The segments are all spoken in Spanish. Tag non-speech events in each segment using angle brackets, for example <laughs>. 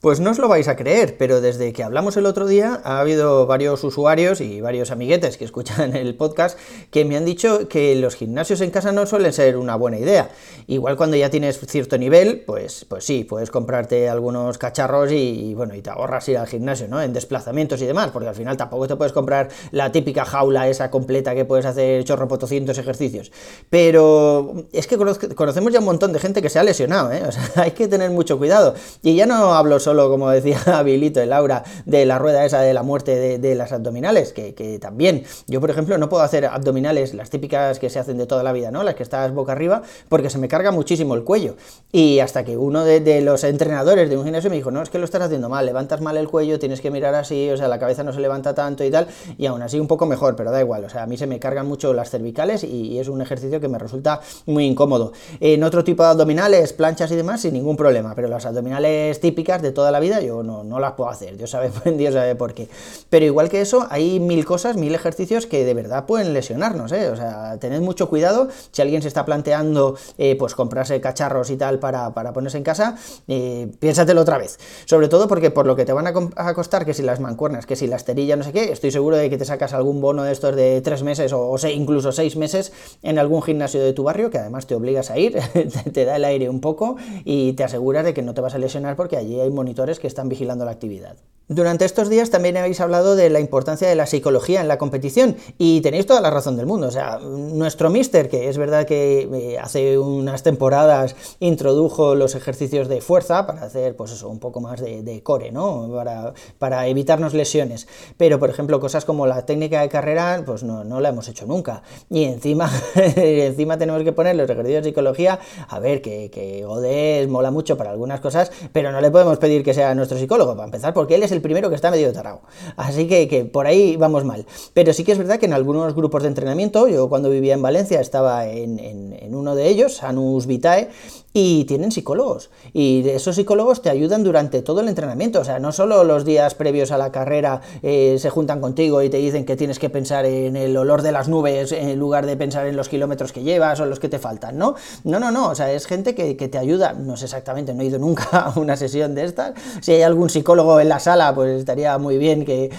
Pues no os lo vais a creer, pero desde que hablamos el otro día ha habido varios usuarios y varios amiguetes que escuchan el podcast que me han dicho que los gimnasios en casa no suelen ser una buena idea. Igual cuando ya tienes cierto nivel, pues, pues sí, puedes comprarte algunos cacharros y, bueno, y te ahorras ir al gimnasio, ¿no? En desplazamientos y demás, porque al final tampoco te puedes comprar la típica jaula esa completa que puedes hacer chorro 200 ejercicios. Pero es que conocemos ya un montón de gente que se ha lesionado, ¿eh? <laughs> O sea, hay que tener mucho cuidado. Y ya no hablo solo, como decía <laughs> Habilito y Laura, de la rueda esa de la muerte de, las abdominales, que, también, yo por ejemplo no puedo hacer abdominales, las típicas que se hacen de toda la vida, ¿no? Las que estás boca arriba, porque se me carga muchísimo el cuello. Y hasta que uno de, los entrenadores de un gimnasio me dijo, no, es que lo estás haciendo mal, levantas mal el cuello, tienes que mirar así, o sea, la cabeza no se levanta tanto y tal, y aún así un poco mejor, pero da igual, o sea, a mí se me cargan mucho las cervicales y, es un ejercicio que me resulta muy incómodo. En otro tipo de abdominales, planchas y demás, sin ningún problema, pero las abdominales típicas de toda la vida, yo no, no las puedo hacer, Dios sabe, <laughs> Dios sabe por qué. Pero igual que eso, hay mil cosas, mil ejercicios que de verdad pueden lesionarnos, ¿eh? O sea, tened mucho cuidado si alguien se está planteando, eh, pues comprarse cacharros y tal para, ponerse en casa, eh, piénsatelo otra vez. Sobre todo porque por lo que te van a, costar, que si las mancuernas, que si la esterilla, no sé qué, estoy seguro de que te sacas algún bono de estos de tres meses o, incluso seis meses en algún gimnasio de tu barrio, que además te obligas a ir, <laughs> te da el aire un poco y te aseguras de que no te vas a lesionar porque allí hay monitores que están vigilando la actividad. Durante estos días también habéis hablado de la importancia de la psicología en la competición y tenéis toda la razón del mundo. O sea, nuestro mister, que es verdad que eh, hace unas temporadas introdujo los ejercicios de fuerza para hacer, pues eso, un poco más de, core, ¿no? Para, para, evitarnos lesiones. Pero, por ejemplo, cosas como la técnica de carrera, pues no, no la hemos hecho nunca. Y encima, <laughs> encima tenemos que poner los ejercicios de psicología, a ver, que, que mola mucho para algunas cosas, pero no le podemos pedir que sea nuestro psicólogo, para empezar, porque él es el primero que está medio tarado. Así que, que, por ahí vamos mal. Pero sí que es verdad que en algunos grupos de entrenamiento, yo cuando vivía en Valencia estaba en, en uno de ellos, Anus Vitae, tienen psicólogos. Y esos psicólogos te ayudan durante todo el entrenamiento. O sea, no solo los días previos a la carrera eh, se juntan contigo y te dicen que tienes que pensar en el olor de las nubes en lugar de pensar en los kilómetros que llevas o los que te faltan, ¿no? No, no, no. O sea, es gente que, te ayuda. No sé exactamente, no he ido nunca <laughs> a una sesión de estas. Si hay algún psicólogo en la sala, pues estaría muy bien que,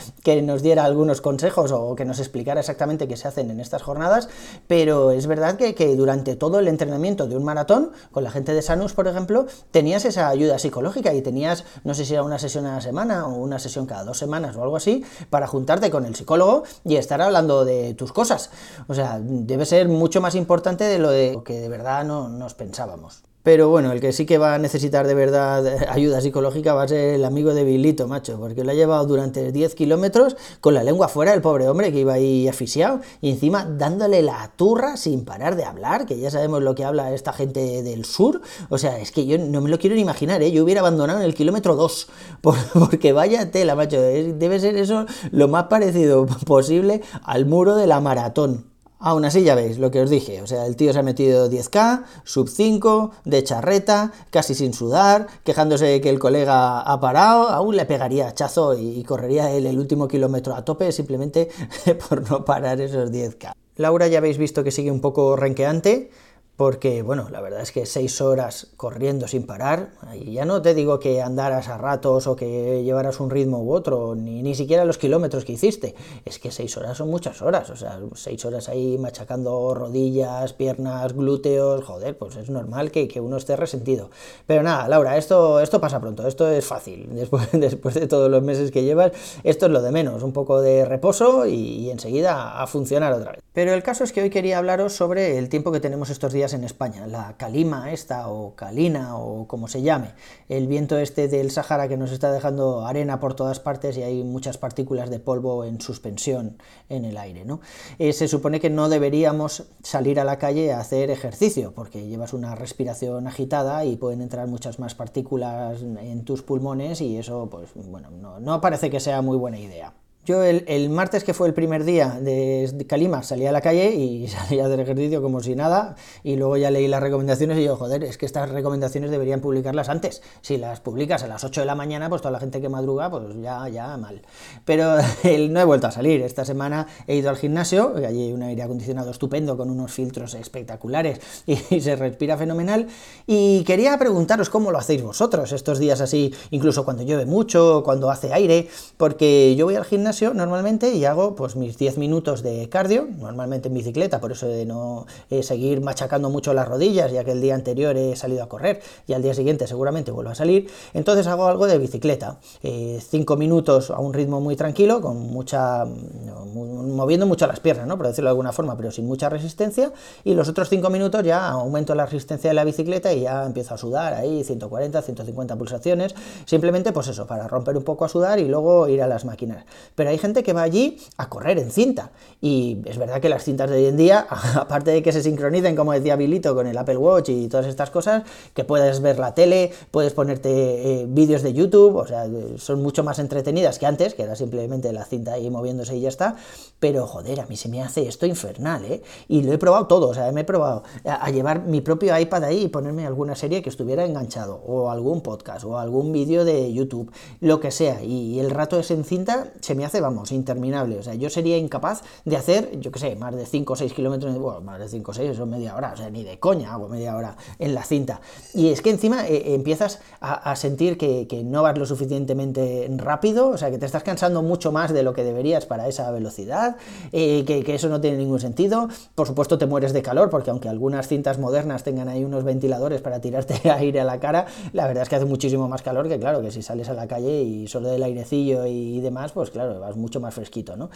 nos diera algunos consejos o que nos explicara exactamente qué se hacen en estas jornadas. Pero es verdad que, que durante todo el entrenamiento de un maratón, con la gente de Sanus, por ejemplo, tenías esa ayuda psicológica y tenías, no sé si era una sesión a la semana o una sesión cada dos semanas o algo así, para juntarte con el psicólogo y estar hablando de tus cosas. O sea, debe ser mucho más importante de lo de que de verdad no nos pensábamos. Pero bueno, el que sí que va a necesitar de verdad <laughs> ayuda psicológica va a ser el amigo de Bilito, macho, porque lo ha llevado durante 10 kilómetros con la lengua fuera, el pobre hombre que iba ahí asfixiado, y encima dándole la turra sin parar de hablar, que ya sabemos lo que habla esta gente del sur. O sea, es que yo no me lo quiero ni imaginar, ¿eh? Yo hubiera abandonado en el kilómetro 2, <laughs> porque vaya tela, macho, debe ser eso lo más parecido <laughs> posible al muro de la maratón. Aún así ya veis lo que os dije, o sea, el tío se ha metido 10k, sub 5, de charreta, casi sin sudar, quejándose de que el colega ha parado, aún le pegaría hachazo y correría él el último kilómetro a tope simplemente <laughs> por no parar esos 10k. Laura ya habéis visto que sigue un poco renqueante, porque, bueno, la verdad es que seis horas corriendo sin parar, y ya no te digo que andaras a ratos o que llevaras un ritmo u otro, ni, ni siquiera los kilómetros que hiciste, es que seis horas son muchas horas, o sea, seis horas ahí machacando rodillas, piernas, glúteos, joder, pues es normal que, uno esté resentido. Pero nada, Laura, esto, esto pasa pronto, esto es fácil, <laughs> después, después de todos los meses que llevas, esto es lo de menos, un poco de reposo y, y enseguida a funcionar otra vez. Pero el caso es que hoy quería hablaros sobre el tiempo que tenemos estos días en España, la calima esta o calina o como se llame, el viento este del Sahara que nos está dejando arena por todas partes y hay muchas partículas de polvo en suspensión en el aire. ¿no? Eh, se supone que no deberíamos salir a la calle a hacer ejercicio porque llevas una respiración agitada y pueden entrar muchas más partículas en tus pulmones y eso pues bueno, no, no parece que sea muy buena idea. Yo el, martes, que fue el primer día de Calima, salí a la calle y <laughs> salía del ejercicio como si nada, y luego ya leí las recomendaciones y digo, joder, es que estas recomendaciones deberían publicarlas antes. Si las publicas a las 8 de la mañana, pues toda la gente que madruga, pues ya, ya mal. Pero <laughs> el, no he vuelto a salir. Esta semana he ido al gimnasio, allí hay un aire acondicionado estupendo con unos filtros espectaculares y, <laughs> y se respira fenomenal. Y quería preguntaros cómo lo hacéis vosotros estos días así, incluso cuando llueve mucho, cuando hace aire, porque yo voy al normalmente y hago pues mis 10 minutos de cardio, normalmente en bicicleta, por eso de no eh, seguir machacando mucho las rodillas, ya que el día anterior he salido a correr y al día siguiente seguramente vuelvo a salir, entonces hago algo de bicicleta, 5 eh, minutos a un ritmo muy tranquilo, con mucha moviendo mucho las piernas, ¿no? por decirlo de alguna forma, pero sin mucha resistencia, y los otros 5 minutos ya aumento la resistencia de la bicicleta y ya empiezo a sudar ahí 140, 150 pulsaciones, simplemente pues eso, para romper un poco a sudar y luego ir a las máquinas pero hay gente que va allí a correr en cinta. Y es verdad que las cintas de hoy en día, <laughs> aparte de que se sincronicen, como decía Bilito, con el Apple Watch y todas estas cosas, que puedes ver la tele, puedes ponerte eh, vídeos de YouTube, o sea, son mucho más entretenidas que antes, que era simplemente la cinta ahí moviéndose y ya está. Pero joder, a mí se me hace esto infernal, ¿eh? Y lo he probado todo, o sea, me he probado a, llevar mi propio iPad ahí y ponerme alguna serie que estuviera enganchado, o algún podcast, o algún vídeo de YouTube, lo que sea. Y el rato es en cinta se me hace hace, vamos, interminable. O sea, yo sería incapaz de hacer, yo qué sé, más de 5 o 6 kilómetros, bueno, más de 5 o 6, eso media hora, o sea, ni de coña hago media hora en la cinta. Y es que encima eh, empiezas a, sentir que, no vas lo suficientemente rápido, o sea, que te estás cansando mucho más de lo que deberías para esa velocidad, eh, que, que, eso no tiene ningún sentido. Por supuesto, te mueres de calor, porque aunque algunas cintas modernas tengan ahí unos ventiladores para tirarte <laughs> aire a la cara, la verdad es que hace muchísimo más calor que, claro, que si sales a la calle y solo del airecillo y demás, pues claro, mucho más fresquito, ¿no?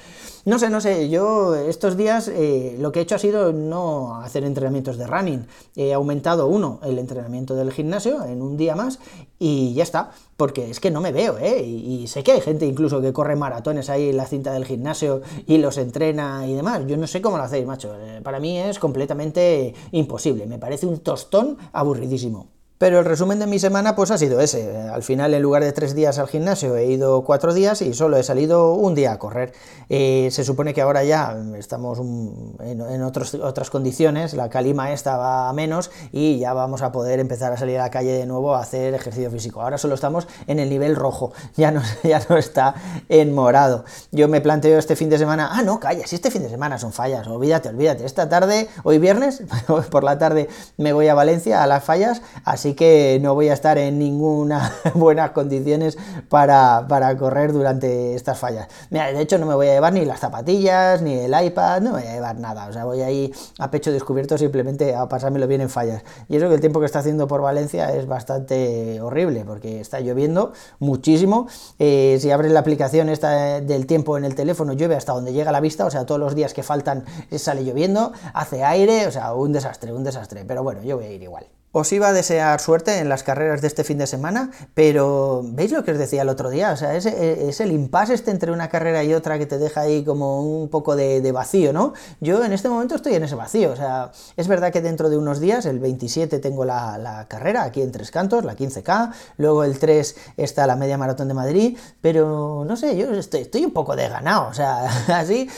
No sé, no sé, yo estos días eh, lo que he hecho ha sido no hacer entrenamientos de running. He aumentado uno, el entrenamiento del gimnasio en un día más y ya está, porque es que no me veo, ¿eh? Y, sé que hay gente incluso que corre maratones ahí en la cinta del gimnasio y los entrena y demás. Yo no sé cómo lo hacéis, macho. Eh, para mí es completamente imposible. Me parece un tostón aburridísimo. Pero el resumen de mi semana pues ha sido ese. Al final, en lugar de tres días al gimnasio, he ido cuatro días y solo he salido un día a correr. Eh, se supone que ahora ya estamos en, otras condiciones, la calima esta a menos y ya vamos a poder empezar a salir a la calle de nuevo a hacer ejercicio físico. Ahora solo estamos en el nivel rojo, <laughs> ya no, ya no está en morado. Yo me planteo este fin de semana, ah, no, calla, si este fin de semana son fallas, olvídate, olvídate. Esta tarde, hoy viernes, <laughs> por la tarde me voy a Valencia a las fallas, así que no voy a estar en ninguna <laughs> buenas condiciones para, correr durante estas fallas. Mira, de hecho no me voy a llevar ni las zapatillas, ni el iPad, no me voy a llevar nada, o sea, voy ahí a pecho descubierto simplemente a pasármelo bien en fallas. Y eso que el tiempo que está haciendo por Valencia es bastante horrible, porque está lloviendo muchísimo, eh, si abres la aplicación esta del tiempo en el teléfono, llueve hasta donde llega la vista, o sea, todos los días que faltan sale lloviendo, hace aire, o sea, un desastre, un desastre, pero bueno, yo voy a ir igual. Os iba a desear suerte en las carreras de este fin de semana, pero ¿veis lo que os decía el otro día? O sea, es, el impasse este entre una carrera y otra que te deja ahí como un poco de, vacío, ¿no? Yo en este momento estoy en ese vacío, o sea, es verdad que dentro de unos días, el 27 tengo la, carrera aquí en Tres Cantos, la 15K, luego el 3 está la media maratón de Madrid, pero no sé, yo estoy, estoy un poco desganado, o sea, <laughs> así,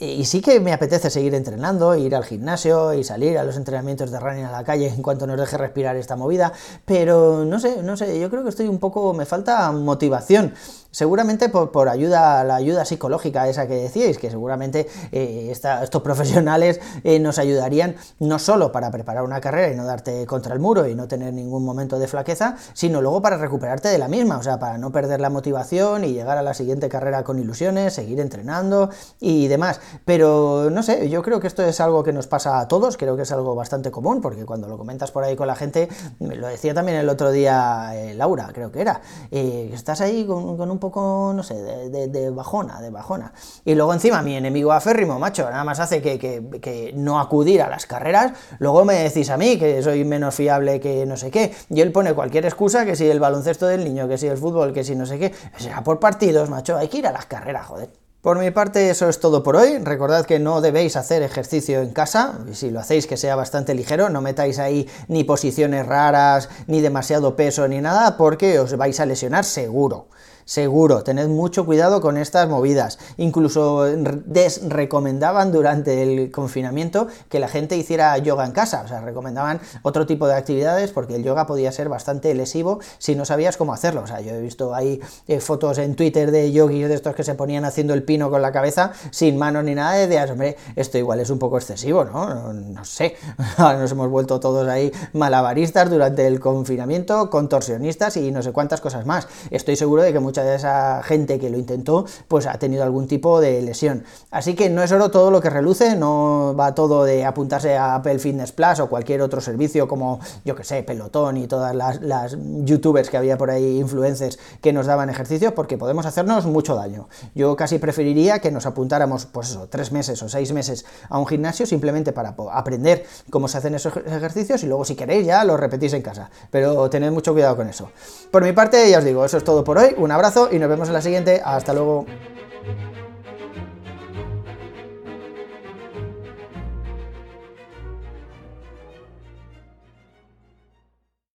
y sí que me apetece seguir entrenando, ir al gimnasio y salir a los entrenamientos de running a la calle en cuanto nos deje respirar esta movida, pero no sé, no sé, yo creo que estoy un poco, me falta motivación seguramente por, ayuda, la ayuda psicológica esa que decíais, que seguramente eh, estos profesionales eh, nos ayudarían no solo para preparar una carrera y no darte contra el muro y no tener ningún momento de flaqueza, sino luego para recuperarte de la misma, o sea, para no perder la motivación y llegar a la siguiente carrera con ilusiones, seguir entrenando y demás. Pero no sé, yo creo que esto es algo que nos pasa a todos, creo que es algo bastante común, porque cuando lo comentas por ahí con la gente, me lo decía también el otro día eh, Laura, creo que era, estás ahí con, con un poco, no sé, de, bajona, de bajona. Y luego encima mi enemigo aférrimo, macho, nada más hace que, no acudir a las carreras, luego me decís a mí que soy menos fiable que no sé qué, y él pone cualquier excusa, que si el baloncesto del niño, que si el fútbol, que si no sé qué, será por partidos, macho, hay que ir a las carreras, joder. Por mi parte eso es todo por hoy. Recordad que no debéis hacer ejercicio en casa, si lo hacéis que sea bastante ligero, no metáis ahí ni posiciones raras, ni demasiado peso, ni nada, porque os vais a lesionar seguro. Seguro. Tened mucho cuidado con estas movidas. Incluso desrecomendaban durante el confinamiento que la gente hiciera yoga en casa. O sea, recomendaban otro tipo de actividades porque el yoga podía ser bastante lesivo si no sabías cómo hacerlo. O sea, yo he visto ahí eh, fotos en Twitter de yogis de estos que se ponían haciendo el pino con la cabeza sin manos ni nada, de ideas, hombre, esto igual es un poco excesivo, ¿no? No, sé. <laughs> Nos hemos vuelto todos ahí malabaristas durante el confinamiento, contorsionistas y no sé cuántas cosas más. Estoy seguro de que mucha de esa gente que lo intentó, pues ha tenido algún tipo de lesión. Así que no es oro todo lo que reluce, no va todo de apuntarse a Apple Fitness Plus o cualquier otro servicio como, yo que sé, Pelotón y todas las, youtubers que había por ahí, influencers, que nos daban ejercicios, porque podemos hacernos mucho daño. Yo casi preferiría que nos apuntáramos, pues eso, tres meses o seis meses a un gimnasio simplemente para aprender cómo se hacen esos ejercicios y luego si queréis ya los repetís en casa. Pero tened mucho cuidado con eso. Por mi parte, ya os digo, eso es todo por hoy. Un abrazo y nos vemos en la siguiente. Hasta luego.